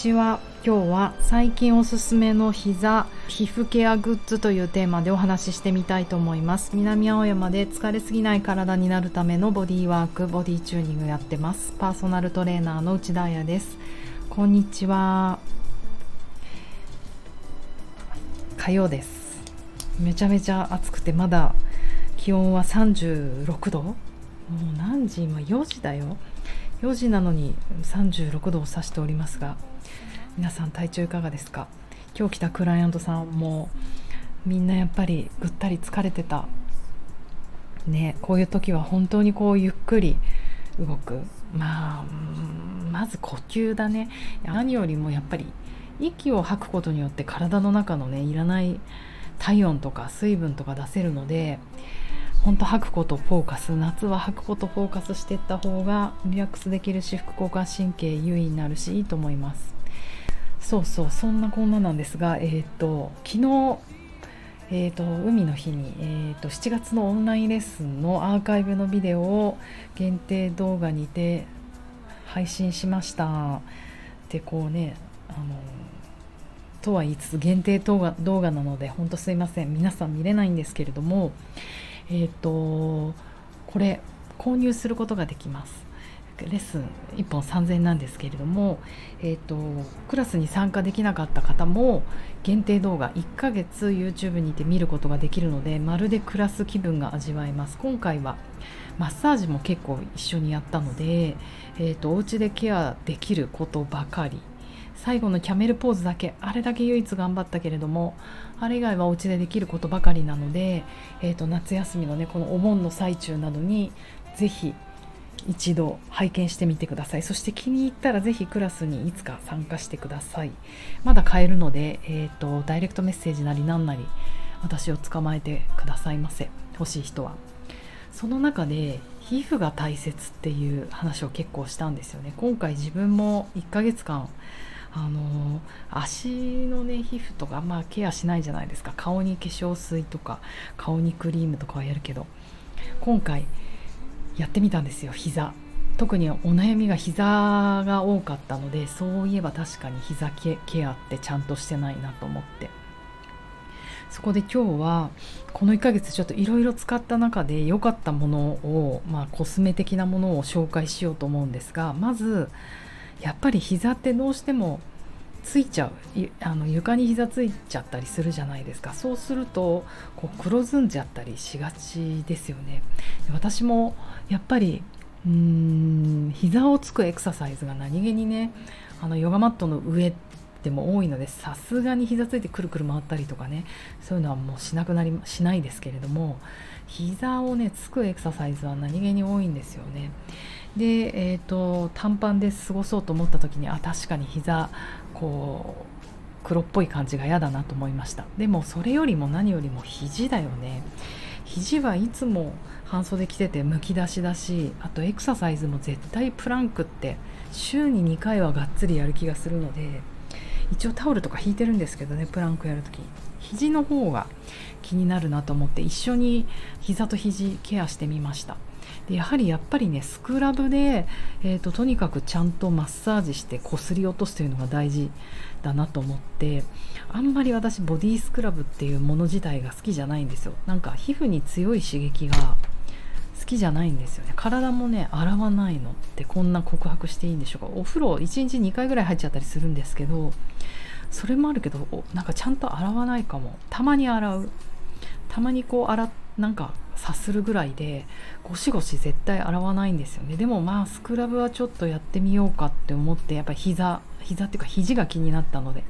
ちは。今日は最近おすすめの膝皮膚ケアグッズというテーマでお話ししてみたいと思います。南青山で疲れすぎない体になるためのボディワークボディチューニングやってます。パーソナルトレーナーの内田彩です。こんにちは。火曜です。めちゃめちゃ暑くてまだ気温は36度？もう何時？今4時だよ。4時なのに36度を指しておりますが皆さん体調いかがですか？今日来たクライアントさんもみんなやっぱりぐったり疲れてた。ねこういう時は本当にこうゆっくり動く。まあまず呼吸だね。何よりもやっぱり息を吐くことによって体の中のねいらない体温とか水分とか出せるので本当吐くことフォーカス夏は吐くことフォーカスしていった方がリラックスできるし副交感神経優位になるしいいと思います。そうそうそんなこんななんですがえっ、と昨日えーと、海の日に、えーと、と7月のオンラインレッスンのアーカイブのビデオを限定動画にて配信しました。でこうねあのとは言いつつ限定動画動画なので本当すいません。皆さん見れないんですけれどもえっ、ー、とこれ購入することができます。レッスン1本3000円なんですけれども、えーと、クラスに参加できなかった方も限定動画1ヶ月 YouTube にて見ることができるのでまるでクラス気分が味わえます。今回はマッサージも結構一緒にやったので、えーと、とお家でケアできることばかり。最後のキャメルポーズだけあれだけ唯一頑張ったけれどもあれ以外はお家でできることばかりなので、えーと、夏休みのねこのお盆の最中などにぜひ一度拝見してみてください。そして気に入ったらぜひクラスにいつか参加してください。まだ買えるので、えーと、ダイレクトメッセージなりなんなり私を捕まえてくださいませ。欲しい人は。その中で皮膚が大切っていう話を結構したんですよね。今回自分も1ヶ月間あの足のね皮膚とかまケアしないじゃないですか。顔に化粧水とか顔にクリームとかはやるけど。今回やってみたんですよ膝。特にお悩みが膝が多かったのでそういえば確かに膝ケアってちゃんとしてないなと思って。そこで今日はこの1ヶ月ちょっといろいろ使った中で良かったものを、まあ、コスメ的なものを紹介しようと思うんですがまずやっぱり膝ってどうしてもついちゃう。あの床に膝ついちゃったりするじゃないですか。そうするとこう黒ずんじゃったりしがちですよね。私もやっぱりうーん膝をつくエクササイズが何気にねあのヨガマットの上でも多いのでさすがに膝ついてくるくる回ったりとかねそういうのはもうしなくなりしないですけれども膝をねつくエクササイズは何気に多いんですよね。で、えーと、短パンで過ごそうと思った時にあ確かに膝こう黒っぽい感じが嫌だなと思いました。でもそれよりも何よりも肘だよね。肘はいつも半袖着ててむき出しだしあとエクササイズも絶対プランクって週に2回はがっつりやる気がするので一応タオルとか引いてるんですけどねプランクやるとき。肘の方が気になるなと思って一緒に膝と肘ケアしてみました。でやはりやっぱりねスクラブで、えーと、とにかくちゃんとマッサージしてこすり落とすというのが大事だなと思ってあんまり私ボディスクラブっていうもの自体が好きじゃないんですよ。なんか皮膚に強い刺激が好きじゃないんですよね。体もね洗わないのってこんな告白していいんでしょうか。お風呂1日2回ぐらい入っちゃったりするんですけどそれもあるけどなんかちゃんと洗わないかも。たまに洗う。たまにこう洗なんかさするぐらいでゴシゴシ絶対洗わないんですよね。でもまあスクラブはちょっとやってみようかって思ってやっぱり膝膝っていうか肘が気になったので。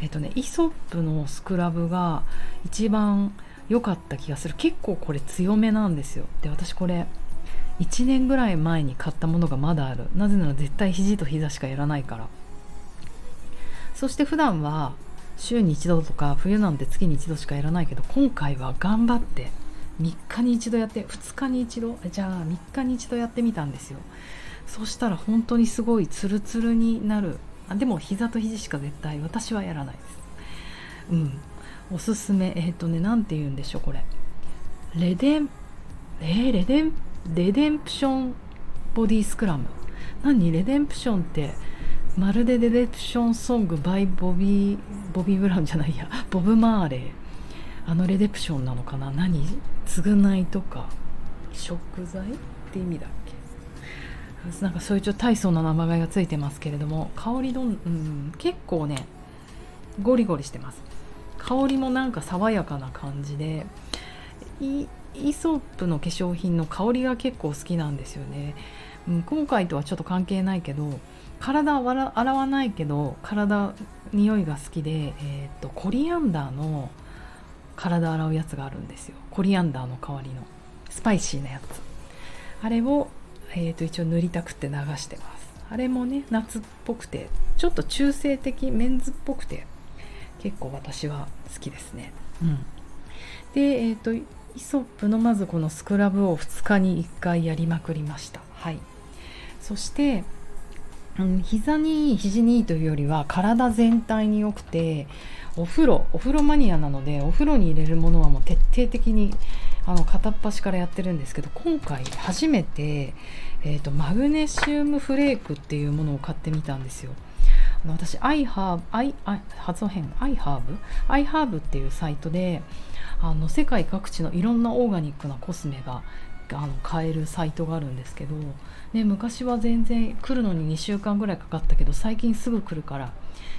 えっとねイソップのスクラブが一番良かった気がする。結構これ強めなんですよ。で私これ1年ぐらい前に買ったものがまだある。なぜなら絶対肘と膝しかやらないから。そして普段は週に1度とか冬なんて月に1度しかやらないけど今回は頑張って3日に1度やって2日に1度じゃあ3日に1度やってみたんですよ。そしたら本当にすごいツルツルになる。あでも膝と肘しか絶対私はやらないです。うん。おすすめえっ、ー、とね何て言うんでしょうこれ。レデンえー、レデンレデンプションボディスクラム。何？レデンプションってまるでデレデプションソング by ボビーボビー・ブラウンじゃないや。ボブ・マーレーあのレデプションなのかな？何？償いとか？食材って意味だっけ？なんかそういうちょっと大層な名前がついてますけれども香りどん、うん、結構ねゴリゴリしてます。香りもなんか爽やかな感じでイイソップの化粧品の香りが結構好きなんですよね、うん、今回とはちょっと関係ないけど体は洗わないけど体匂いが好きで、えーと、コリアンダーの体洗うやつがあるんですよ。コリアンダーの代わりの。スパイシーなやつ。あれを、えーと一応塗りたくって流してます。あれもね夏っぽくてちょっと中性的メンズっぽくて結構私は好きですね。うん、で、えーと、イソップのまずこのスクラブを2日に1回やりまくりました。はい、そして、うん、膝にいい肘にいいというよりは体全体に良くてお風呂お風呂マニアなのでお風呂に入れるものはもう徹底的にあの片っ端からやってるんですけど今回初めて、えーとマグネシウムフレークっていうものを買ってみたんですよ。私 iHerb 発音変 iHerb iHerb っていうサイトであの世界各地のいろんなオーガニックなコスメがあの買えるサイトがあるんですけど、ね、昔は全然来るのに2週間ぐらいかかったけど最近すぐ来るから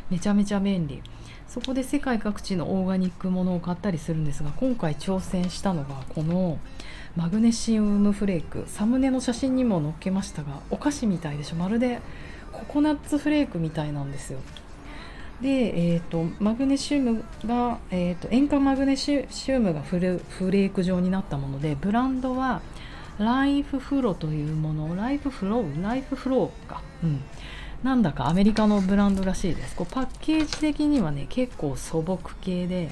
めちゃめちゃ便利。そこで世界各地のオーガニックものを買ったりするんですが今回挑戦したのがこのマグネシウムフレーク。サムネの写真にも載っけましたがお菓子みたいでしょ。まるでココナッツフレークみたいなんですよ。で、えーと、マグネシウムが、えーと、塩化マグネシウムがフレフレーク状になったものでブランドはライフフロというものライフフローライフフローか、うん、なんだかアメリカのブランドらしいです。こうパッケージ的にはね結構素朴系で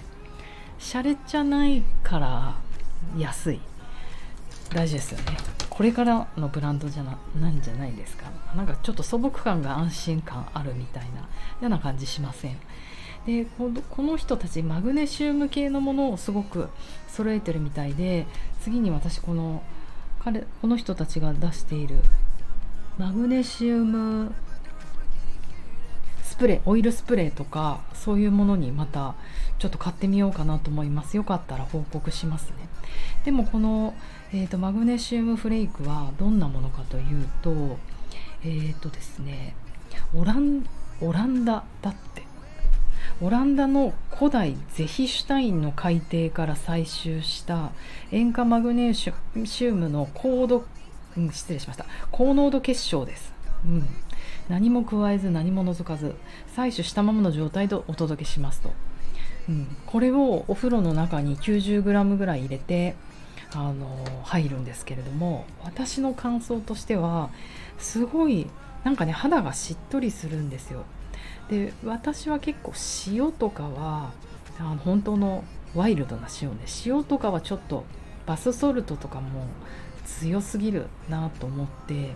シャレじゃないから安い。大事ですよね。これからのブランドじゃななんじゃないですか。なんかちょっと素朴感が安心感あるみたいなような感じしません。でこの人たちマグネシウム系のものをすごく揃えてるみたいで次に私この彼この人たちが出しているマグネシウムスプレーオイルスプレーとかそういうものにまたちょっと買ってみようかなと思います。よかったら報告しますね。でもこの、えーと、マグネシウムフレイクはどんなものかというとえっ、ー、とですねオランオランダだって。オランダの古代ゼヒシュタインの海底から採集した塩化マグネシウムの高度、うん、失礼しました。高濃度結晶です、うん、何も加えず何も除かず採取したままの状態でお届けしますと、うん、これをお風呂の中に 90g ぐらい入れてあの入るんですけれども私の感想としてはすごいなんかね肌がしっとりするんですよ。で私は結構塩とかはあの本当のワイルドな塩ね。塩とかはちょっとバスソルトとかも強すぎるなと思って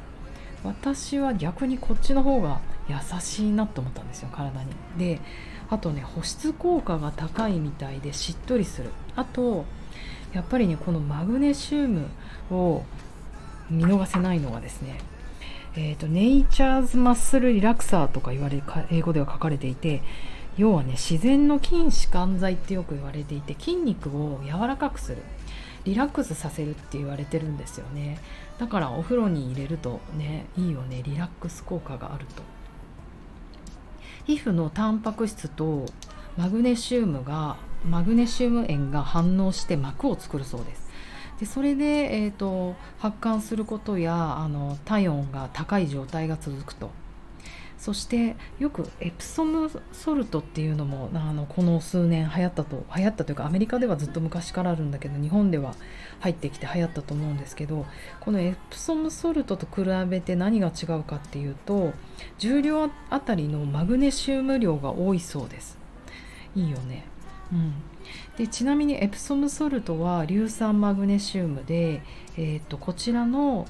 私は逆にこっちの方が優しいなと思ったんですよ体に。であとね保湿効果が高いみたいでしっとりする。あとやっぱりねこのマグネシウムを見逃せないのはですねえーと、ネイチャーズマッスルリラクサーとか言われ英語では書かれていて要はね自然の筋弛緩剤ってよく言われていて筋肉を柔らかくするリラックスさせるって言われてるんですよね。だからお風呂に入れるとねいいよねリラックス効果があると。皮膚のタンパク質とマグネシウムがマグネシウム塩が反応して膜を作るそうです。でそれで、えーと、発汗することやあの体温が高い状態が続くと。そしてよくエプソムソルトっていうのもあのこの数年流行ったと流行ったというかアメリカではずっと昔からあるんだけど日本では入ってきて流行ったと思うんですけどこのエプソムソルトと比べて何が違うかっていうと重量あたりのマグネシウム量が多いそうです。いいよね。うん、でちなみにエプソムソルトは硫酸マグネシウムで、えーと、こちらの、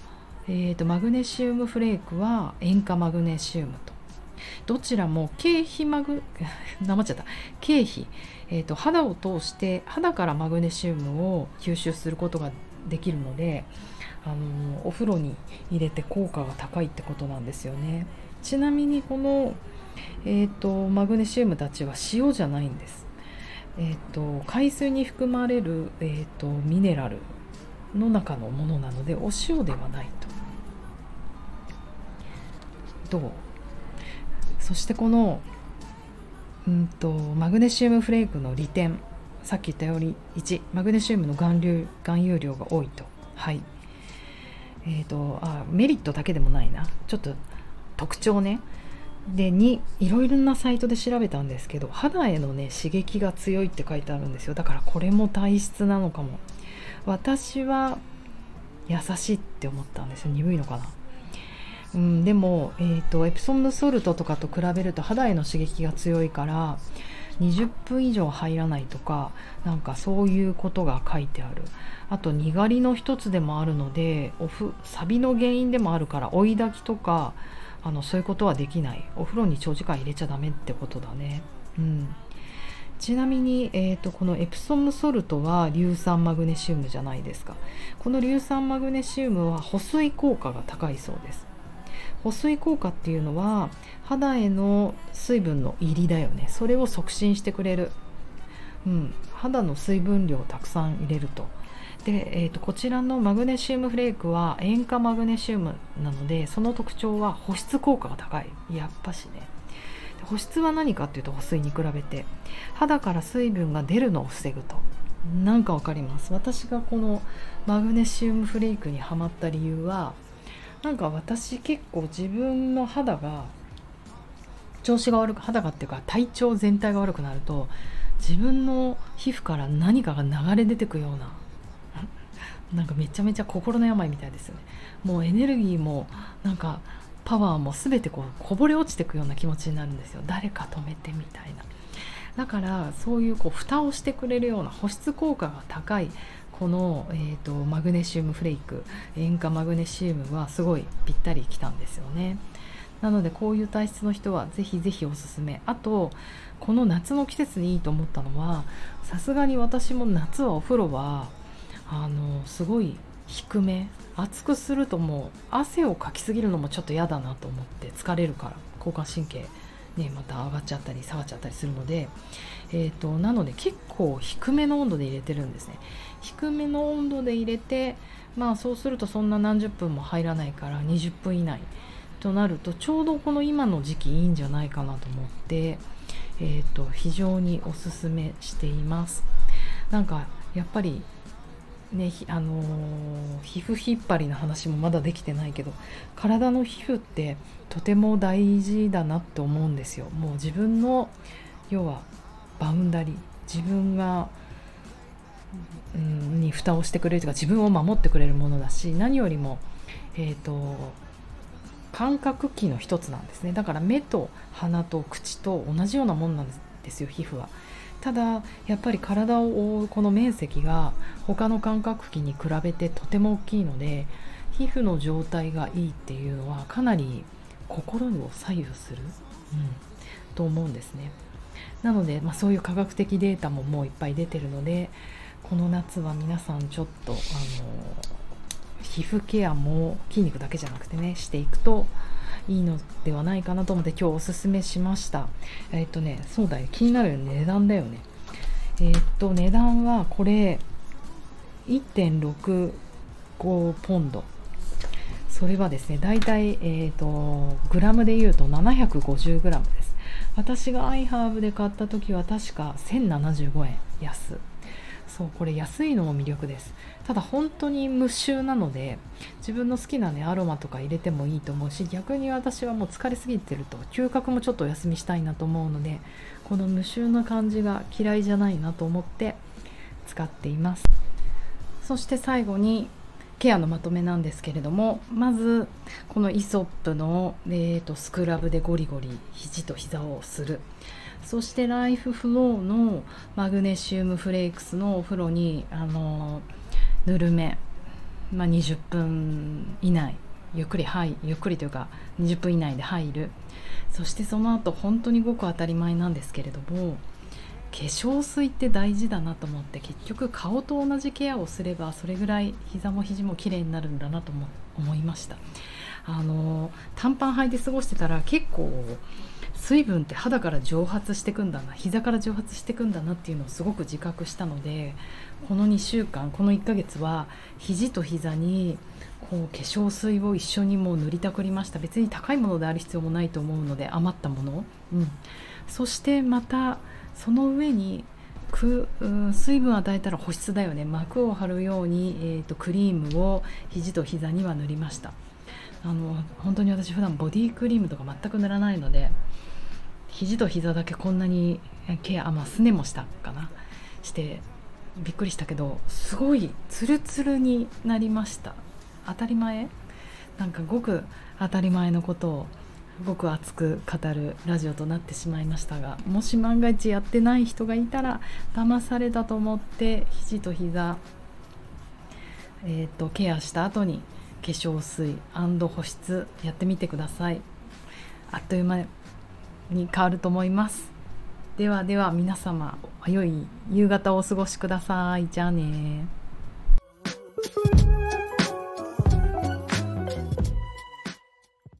えーと、マグネシウムフレークは塩化マグネシウムと。どちらも経費マグ なまっちゃった。経費、えーと、肌を通して肌からマグネシウムを吸収することができるのであのお風呂に入れて効果が高いってことなんですよね。ちなみにこの、えーと、マグネシウムたちは塩じゃないんです、えーと、海水に含まれる、えーとミネラルの中のものなのでお塩ではないと。どう？そしてこのうんとマグネシウムフレークの利点さっき言ったように1マグネシウムの含有含有量が多いと。はい。えーと、あメリットだけでもないな。ちょっと特徴ね。で2いろいろなサイトで調べたんですけど肌へのね刺激が強いって書いてあるんですよ。だからこれも体質なのかも。私は優しいって思ったんですよ。鈍いのかな。うん、でも、えーと、エプソムソルトとかと比べると肌への刺激が強いから20分以上入らないとかなんかそういうことが書いてある。あとにがりの一つでもあるのでおふサビの原因でもあるから追い炊きとかあのそういうことはできない。お風呂に長時間入れちゃダメってことだね。うん。ちなみに、えーと、このエプソムソルトは硫酸マグネシウムじゃないですか。この硫酸マグネシウムは保水効果が高いそうです。保水効果っていうのは肌への水分の入りだよね。それを促進してくれる、うん、肌の水分量をたくさん入れると。で、えーと、こちらのマグネシウムフレークは塩化マグネシウムなのでその特徴は保湿効果が高い。やっぱしね。保湿は何かっていうと保水に比べて。肌から水分が出るのを防ぐと。なんかわかります？私がこのマグネシウムフレークにはまった理由はなんか私結構自分の肌が調子が悪く肌がっていうか体調全体が悪くなると自分の皮膚から何かが流れ出てくようななんかめちゃめちゃ心の病みたいですよね。もうエネルギーもなんかパワーも全てこうこぼれ落ちてくような気持ちになるんですよ。誰か止めてみたいな。だからそういうこう蓋をしてくれるような保湿効果が高いこの、えーと、マグネシウムフレイク塩化マグネシウムはすごいぴったりきたんですよね。なのでこういう体質の人はぜひぜひおすすめ。あとこの夏の季節にいいと思ったのはさすがに私も夏はお風呂はあのすごい低め熱くするともう汗をかきすぎるのもちょっと嫌だなと思って疲れるから交感神経ね、また上がっちゃったり下がっちゃったりするので、えーと、なので結構低めの温度で入れてるんですね低めの温度で入れてまあそうするとそんな何十分も入らないから20分以内となるとちょうどこの今の時期いいんじゃないかなと思って、えーと非常におすすめしています。なんかやっぱりねあのー、皮膚引っ張りの話もまだできてないけど体の皮膚ってとても大事だなって思うんですよ。もう自分の要はバウンダリー。自分が、うん、に蓋をしてくれるというか自分を守ってくれるものだし何よりもえ、ー、と感覚器の一つなんですね。だから目と鼻と口と同じようなもんなんですよ皮膚は。ただやっぱり体を覆うこの面積が他の感覚器に比べてとても大きいので皮膚の状態がいいっていうのはかなり心を左右する、うん、と思うんですね。なので、まあ、そういう科学的データももういっぱい出てるのでこの夏は皆さんちょっとあの皮膚ケアも筋肉だけじゃなくてねしていくといいのではないかなと思って今日おすすめしました。えっ、とねそうだよ。気になる値段だよね。えっ、と値段はこれ1.65ポンド。それはですね大体、えーと、グラムで言うと750グラムです。私がアイハーブで買った時は確か1075円安。そうこれ安いのも魅力です。ただ本当に無臭なので自分の好きなねアロマとか入れてもいいと思うし逆に私はもう疲れすぎてると嗅覚もちょっとお休みしたいなと思うのでこの無臭な感じが嫌いじゃないなと思って使っています。そして最後にケアのまとめなんですけれどもまずこのイソップの、えーとスクラブでゴリゴリ肘と膝をする。そしてライフフローのマグネシウムフレークスのお風呂にあのぬるめ、まあ、20分以内ゆっくり入ゆっくりというか20分以内で入る。そしてその後本当にごく当たり前なんですけれども化粧水って大事だなと思って結局顔と同じケアをすればそれぐらい膝も肘も綺麗になるんだなと思いました。あの短パン履いて過ごしてたら結構水分って肌から蒸発してくんだな膝から蒸発してくんだなっていうのをすごく自覚したのでこの2週間この1ヶ月は肘と膝にこう化粧水を一緒にもう塗りたくりました。別に高いものである必要もないと思うので余ったもの、うん、そしてまたその上にく水分を与えたら保湿だよね。膜を張るように、えーと、クリームを肘と膝には塗りました。あの本当に私普段ボディクリームとか全く塗らないので肘と膝だけこんなにケアまあすねもしたかな。してびっくりしたけどすごいツルツルになりました。当たり前？なんかごく当たり前のことをごく熱く語るラジオとなってしまいましたがもし万が一やってない人がいたら騙されたと思って肘と膝、えーと、ケアした後に化粧水保湿やってみてください。あっという間に変わると思います。ではでは皆様良い夕方をお過ごしください。じゃあね